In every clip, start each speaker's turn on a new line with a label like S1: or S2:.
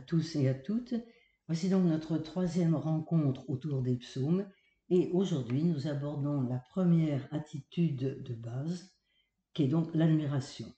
S1: tous et à toutes. Voici donc notre troisième rencontre autour des psaumes et aujourd'hui nous abordons la première attitude de base qui est donc l'admiration.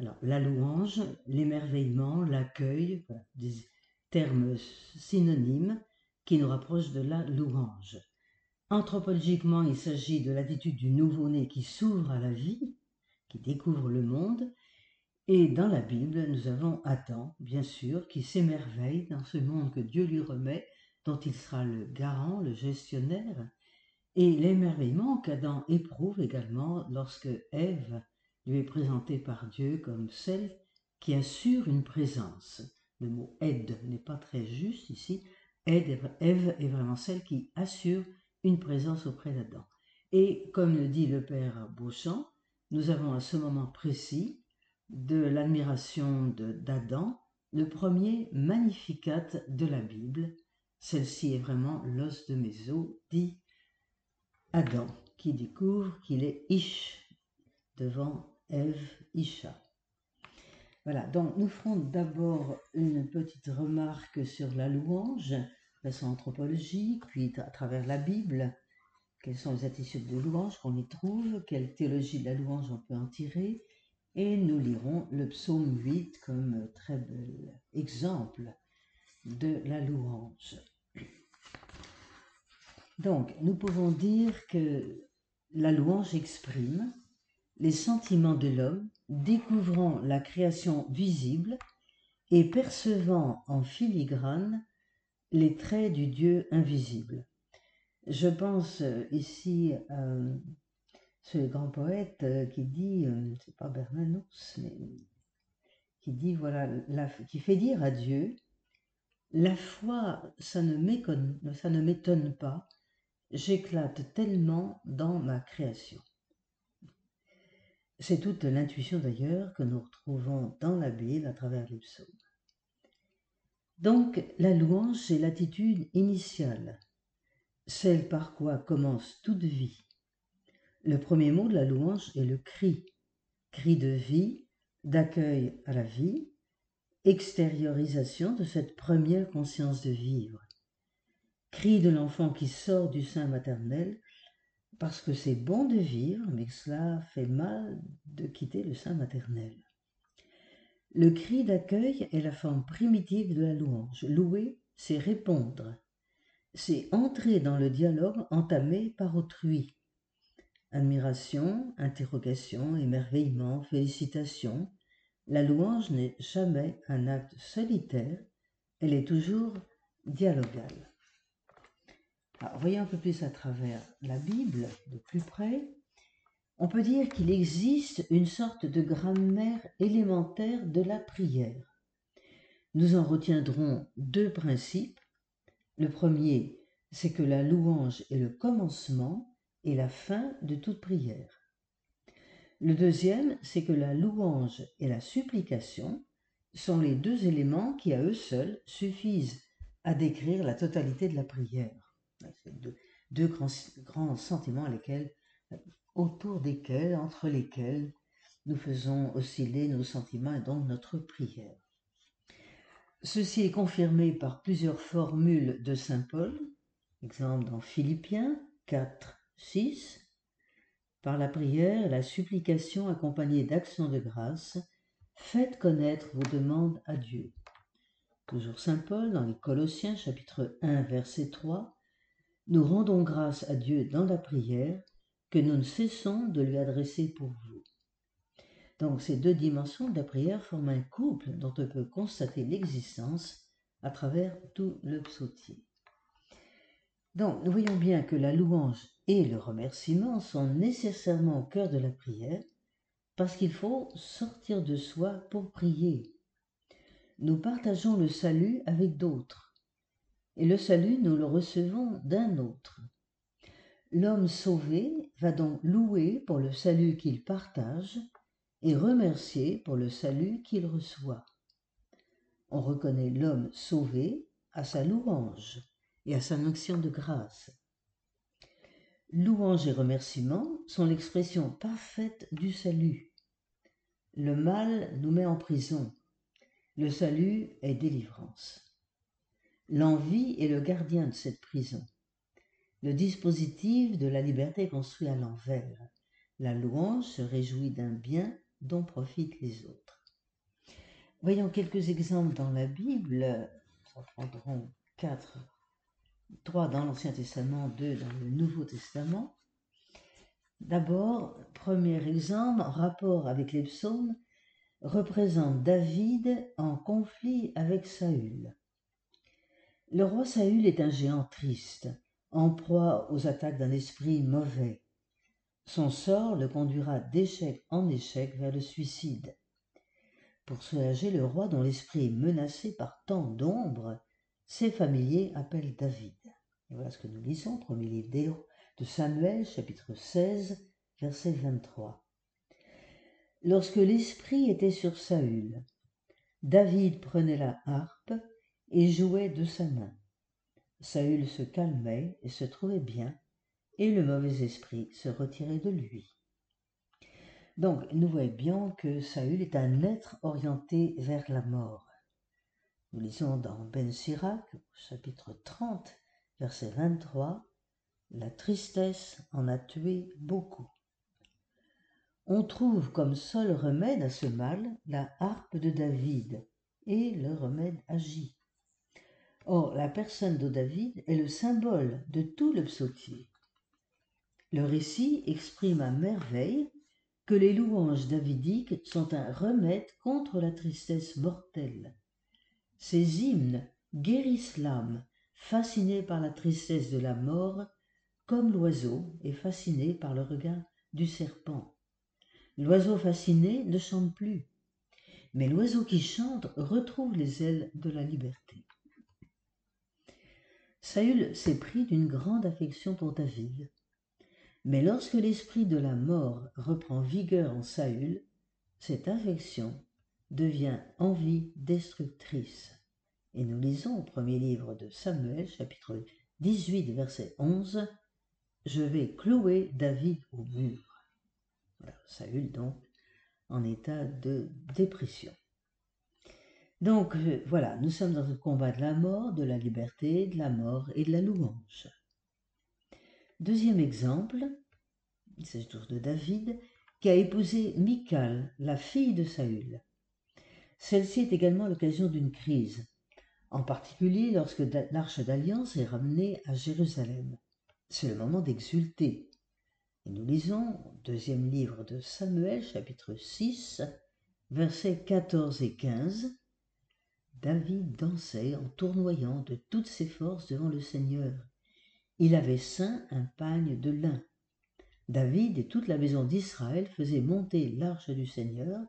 S1: Alors la louange, l'émerveillement, l'accueil, des termes synonymes qui nous rapprochent de la louange. Anthropologiquement, il s'agit de l'attitude du nouveau-né qui s'ouvre à la vie, qui découvre le monde, et dans la Bible, nous avons Adam, bien sûr, qui s'émerveille dans ce monde que Dieu lui remet, dont il sera le garant, le gestionnaire, et l'émerveillement qu'Adam éprouve également lorsque Ève lui est présentée par Dieu comme celle qui assure une présence. Le mot aide n'est pas très juste ici. Ève est vraiment celle qui assure une présence auprès d'Adam. Et comme le dit le père Beauchamp, nous avons à ce moment précis de l'admiration d'Adam, le premier magnificat de la Bible. Celle-ci est vraiment l'os de mes os, dit Adam, qui découvre qu'il est Ish devant Ève Isha. Voilà, donc nous ferons d'abord une petite remarque sur la louange, de façon anthropologique, puis à travers la Bible, quelles sont les attitudes de louange qu'on y trouve, quelle théologie de la louange on peut en tirer, et nous lirons le psaume 8 comme très bel exemple de la louange. Donc, nous pouvons dire que la louange exprime les sentiments de l'homme, découvrant la création visible et percevant en filigrane les traits du Dieu invisible. Je pense ici ce grand poète euh, qui dit, euh, c'est pas Bernanos, mais qui dit, voilà, qui fait dire à Dieu, la foi, ça ne m'étonne pas, j'éclate tellement dans ma création. C'est toute l'intuition d'ailleurs que nous retrouvons dans la Bible à travers les psaumes. Donc la louange, c'est l'attitude initiale, celle par quoi commence toute vie, le premier mot de la louange est le cri, cri de vie, d'accueil à la vie, extériorisation de cette première conscience de vivre. Cri de l'enfant qui sort du sein maternel parce que c'est bon de vivre, mais cela fait mal de quitter le sein maternel. Le cri d'accueil est la forme primitive de la louange. Louer, c'est répondre. C'est entrer dans le dialogue entamé par autrui. Admiration, interrogation, émerveillement, félicitations, la louange n'est jamais un acte solitaire, elle est toujours dialogale. Alors, voyons un peu plus à travers la Bible, de plus près. On peut dire qu'il existe une sorte de grammaire élémentaire de la prière. Nous en retiendrons deux principes. Le premier, c'est que la louange est le commencement et la fin de toute prière. Le deuxième, c'est que la louange et la supplication sont les deux éléments qui à eux seuls suffisent à décrire la totalité de la prière. Deux, grands, sentiments autour desquels, entre lesquels nous faisons osciller nos sentiments et donc notre prière. Ceci est confirmé par plusieurs formules de Saint Paul, exemple dans Philippiens 4, 6. Par la prière et la supplication accompagnée d'actions de grâce, faites connaître vos demandes à Dieu. Toujours Saint Paul dans les Colossiens chapitre 1 verset 3, nous rendons grâce à Dieu dans la prière que nous ne cessons de lui adresser pour vous. Donc ces deux dimensions de la prière forment un couple dont on peut constater l'existence à travers tout le psautier. Donc nous voyons bien que la louange et le remerciement sont nécessairement au cœur de la prière parce qu'il faut sortir de soi pour prier. Nous partageons le salut avec d'autres et le salut nous le recevons d'un autre. L'homme sauvé va donc louer pour le salut qu'il partage et remercier pour le salut qu'il reçoit. On reconnaît l'homme sauvé à sa louange et à sa notion de grâce. Louange et remerciement sont l'expression parfaite du salut. Le mal nous met en prison. Le salut est délivrance. L'envie est le gardien de cette prison. Le dispositif de la liberté construit à l'envers. La louange se réjouit d'un bien dont profitent les autres. Voyons quelques exemples dans la Bible. Nous en prendrons quatre. Trois dans l'Ancien Testament, deux dans le Nouveau Testament. D'abord, premier exemple, en rapport avec les psaumes, représente David en conflit avec Saül. Le roi Saül est un géant triste, en proie aux attaques d'un esprit mauvais. Son sort le conduira d'échec en échec vers le suicide. Pour soulager le roi dont l'esprit est menacé par tant d'ombres, ses familiers appellent David. Et voilà ce que nous lisons, premier livre de Samuel, chapitre 16, verset 23. Lorsque l'esprit était sur Saül, David prenait la harpe et jouait de sa main. Saül se calmait et se trouvait bien, et le mauvais esprit se retirait de lui. Donc, nous voyons bien que Saül est un être orienté vers la mort. Nous lisons dans Ben Sirac, chapitre 30, verset 23, La tristesse en a tué beaucoup. On trouve comme seul remède à ce mal la harpe de David, et le remède agit. Or, la personne de David est le symbole de tout le psautier. Le récit exprime à merveille que les louanges davidiques sont un remède contre la tristesse mortelle. Ces hymnes guérissent l'âme, fascinée par la tristesse de la mort, comme l'oiseau est fasciné par le regard du serpent. L'oiseau fasciné ne chante plus, mais l'oiseau qui chante retrouve les ailes de la liberté. Saül s'est pris d'une grande affection pour David. Mais lorsque l'esprit de la mort reprend vigueur en Saül, cette affection devient envie destructrice. Et nous lisons au premier livre de Samuel, chapitre 18, verset 11, Je vais clouer David au mur. Saül donc en état de dépression. Donc euh, voilà, nous sommes dans le combat de la mort, de la liberté, de la mort et de la louange. Deuxième exemple, il s'agit toujours de David, qui a épousé Michal, la fille de Saül. Celle-ci est également l'occasion d'une crise, en particulier lorsque l'arche d'alliance est ramenée à Jérusalem. C'est le moment d'exulter. Et nous lisons, deuxième livre de Samuel, chapitre 6, versets 14 et 15, David dansait en tournoyant de toutes ses forces devant le Seigneur. Il avait ceint un pagne de lin. David et toute la maison d'Israël faisaient monter l'arche du Seigneur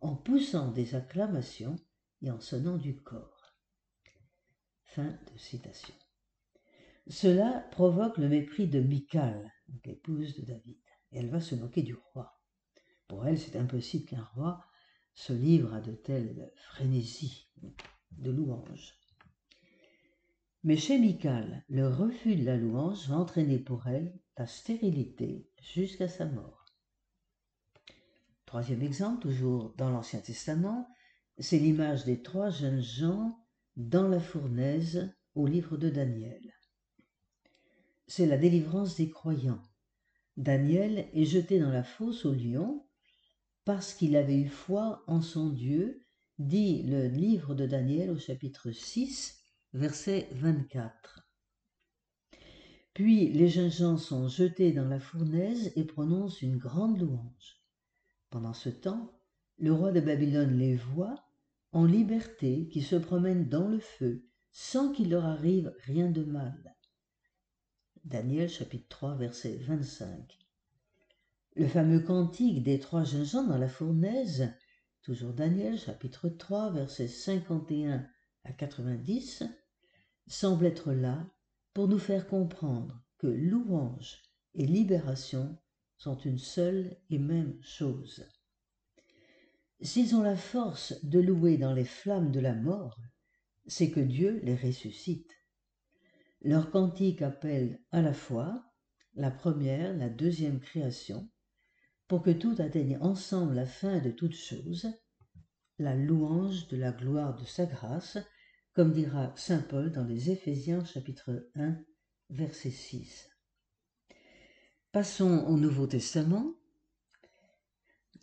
S1: en poussant des acclamations et en sonnant du corps. Fin de citation. Cela provoque le mépris de Michal, l'épouse de David, et elle va se moquer du roi. Pour elle, c'est impossible qu'un roi se livre à de telles frénésies de louange. Mais chez Michal, le refus de la louange va entraîner pour elle la stérilité jusqu'à sa mort. Troisième exemple, toujours dans l'Ancien Testament, c'est l'image des trois jeunes gens dans la fournaise au livre de Daniel. C'est la délivrance des croyants. Daniel est jeté dans la fosse au lion parce qu'il avait eu foi en son Dieu dit le livre de Daniel au chapitre 6, verset 24. Puis les jeunes gens sont jetés dans la fournaise et prononcent une grande louange. Pendant ce temps, le roi de Babylone les voit en liberté qui se promènent dans le feu sans qu'il leur arrive rien de mal. Daniel chapitre 3 verset 25. Le fameux cantique des trois jeunes gens dans la fournaise toujours Daniel chapitre 3 versets 51 à 90, semble être là pour nous faire comprendre que louange et libération sont une seule et même chose. S'ils ont la force de louer dans les flammes de la mort, c'est que Dieu les ressuscite. Leur cantique appelle à la fois la première, la deuxième création, pour que tout atteigne ensemble la fin de toutes choses, la louange de la gloire de sa grâce, comme dira Saint Paul dans les Éphésiens chapitre 1 verset 6. Passons au Nouveau Testament.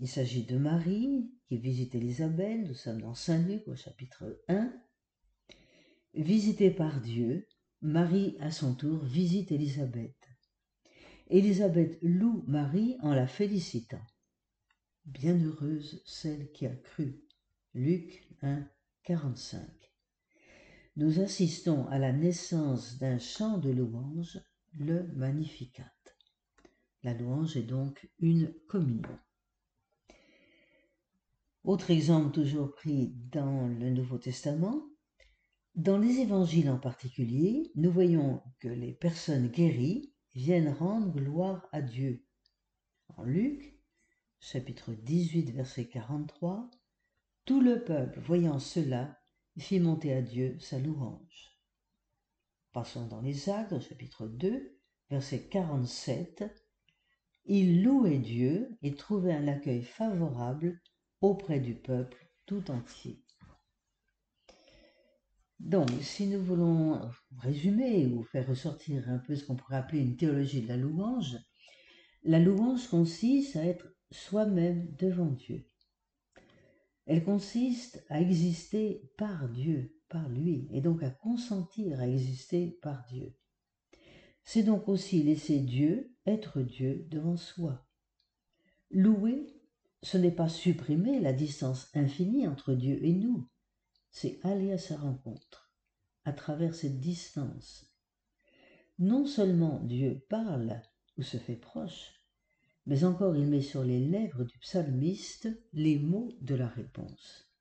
S1: Il s'agit de Marie qui visite Élisabeth, nous sommes dans Saint Luc au chapitre 1. Visitée par Dieu, Marie à son tour visite Élisabeth. Élisabeth loue Marie en la félicitant. Bienheureuse celle qui a cru. Luc 1, 45. Nous assistons à la naissance d'un chant de louange, le Magnificat. La louange est donc une communion. Autre exemple toujours pris dans le Nouveau Testament, dans les évangiles en particulier, nous voyons que les personnes guéries viennent rendre gloire à Dieu. En Luc, chapitre 18, verset 43, tout le peuple, voyant cela, fit monter à Dieu sa louange. Passons dans les Actes, chapitre 2, verset 47. Il louait Dieu et trouvait un accueil favorable auprès du peuple tout entier. Donc, si nous voulons résumer ou faire ressortir un peu ce qu'on pourrait appeler une théologie de la louange, la louange consiste à être soi-même devant Dieu. Elle consiste à exister par Dieu, par lui, et donc à consentir à exister par Dieu. C'est donc aussi laisser Dieu être Dieu devant soi. Louer, ce n'est pas supprimer la distance infinie entre Dieu et nous, c'est aller à sa rencontre, à travers cette distance. Non seulement Dieu parle ou se fait proche, mais encore il met sur les lèvres du psalmiste les mots de la réponse.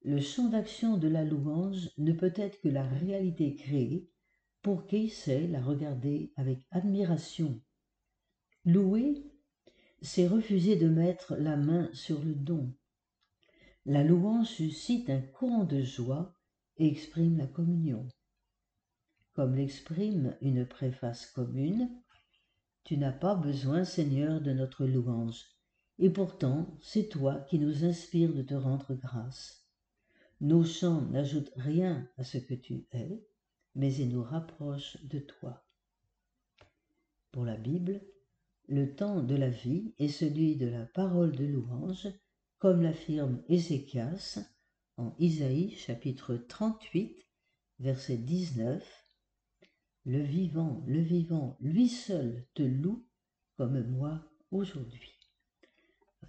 S1: Le champ d'action de la louange ne peut être que la réalité créée pour sait la regarder avec admiration. Louer, c'est refuser de mettre la main sur le don, la louange suscite un courant de joie et exprime la communion. Comme l'exprime une préface commune, Tu n'as pas besoin, Seigneur, de notre louange, et pourtant c'est toi qui nous inspires de te rendre grâce. Nos chants n'ajoutent rien à ce que tu es, mais ils nous rapprochent de toi. Pour la Bible, le temps de la vie est celui de la parole de louange comme l'affirme Ézéchias en Isaïe chapitre 38, verset 19. Le vivant, le vivant, lui seul te loue comme moi aujourd'hui.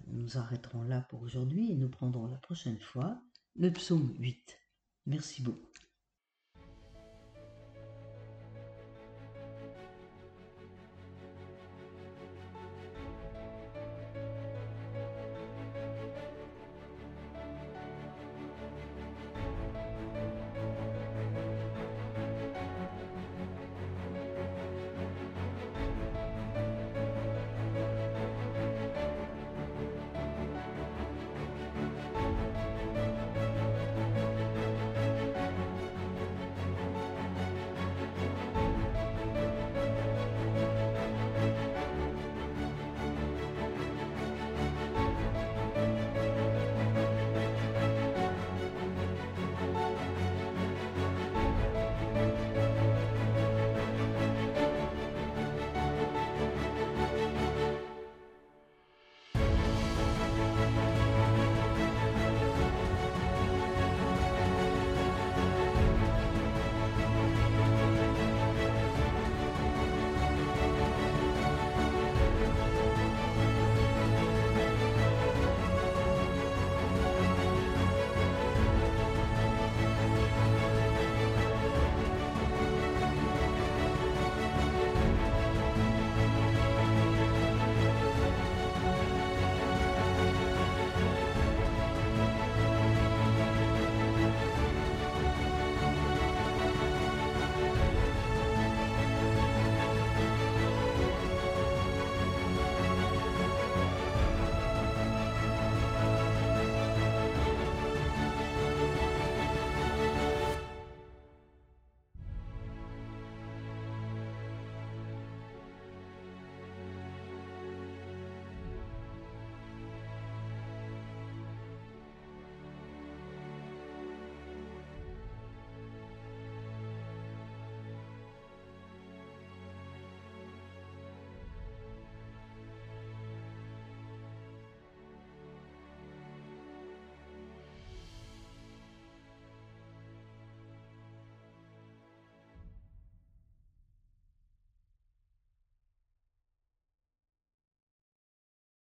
S1: Nous arrêterons là pour aujourd'hui et nous prendrons la prochaine fois le psaume 8. Merci beaucoup.